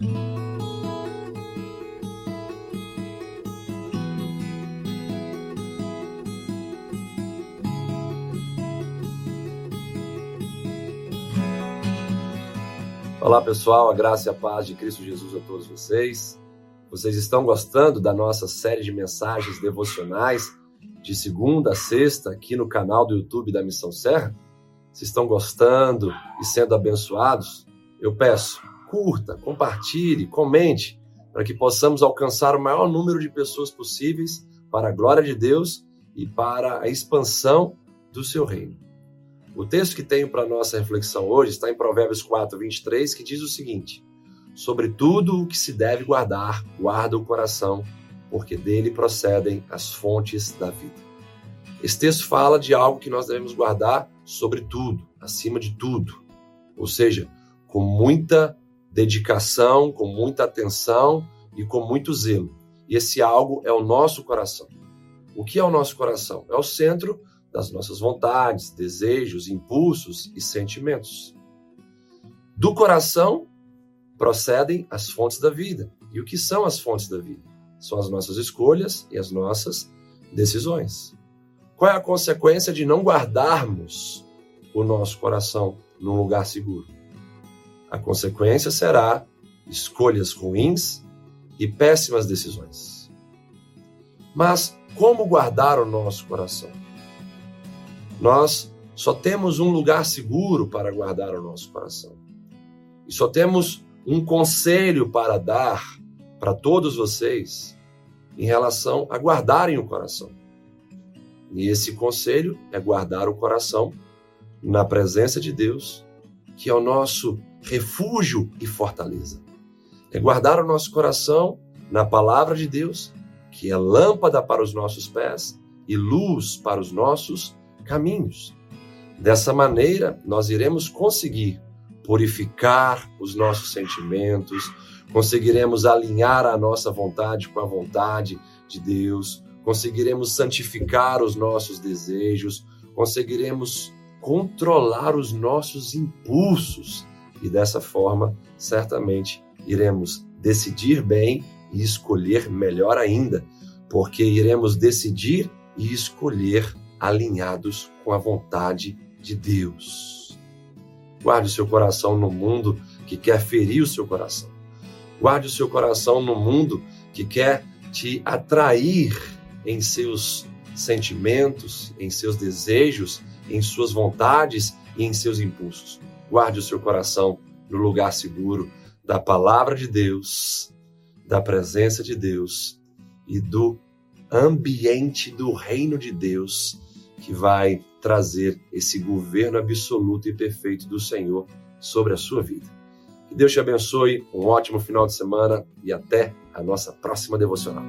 Olá pessoal, a graça e a paz de Cristo Jesus a todos vocês. Vocês estão gostando da nossa série de mensagens devocionais de segunda a sexta aqui no canal do YouTube da Missão Serra? Se estão gostando e sendo abençoados, eu peço, curta, compartilhe, comente, para que possamos alcançar o maior número de pessoas possíveis para a glória de Deus e para a expansão do seu reino. O texto que tenho para nossa reflexão hoje está em Provérbios 4, 23, que diz o seguinte: Sobre tudo o que se deve guardar, guarda o coração, porque dele procedem as fontes da vida. Esse texto fala de algo que nós devemos guardar sobre tudo, acima de tudo. Ou seja, com muita dedicação, com muita atenção e com muito zelo. E esse algo é o nosso coração. O que é o nosso coração? É o centro das nossas vontades, desejos, impulsos e sentimentos. Do coração procedem as fontes da vida. E o que são as fontes da vida? São as nossas escolhas e as nossas decisões. Qual é a consequência de não guardarmos o nosso coração num lugar seguro? A consequência será escolhas ruins e péssimas decisões. Mas como guardar o nosso coração? Nós só temos um lugar seguro para guardar o nosso coração. E só temos um conselho para dar para todos vocês em relação a guardarem o coração. E esse conselho é guardar o coração na presença de Deus, que é o nosso refúgio e fortaleza. É guardar o nosso coração na palavra de Deus, que é lâmpada para os nossos pés e luz para os nossos caminhos. Dessa maneira, nós iremos conseguir purificar os nossos sentimentos, conseguiremos alinhar a nossa vontade com a vontade de Deus, conseguiremos santificar os nossos desejos, conseguiremos controlar os nossos impulsos e dessa forma, certamente, iremos decidir bem e escolher melhor ainda, porque iremos decidir e escolher alinhados com a vontade de Deus. Guarde o seu coração no mundo que quer ferir o seu coração. Guarde o seu coração no mundo que quer te atrair em seus sentimentos, em seus desejos, em suas vontades e em seus impulsos. Guarde o seu coração no lugar seguro da palavra de Deus, da presença de Deus e do ambiente do reino de Deus que vai trazer esse governo absoluto e perfeito do Senhor sobre a sua vida. Que Deus te abençoe, um ótimo final de semana e até a nossa próxima devocional.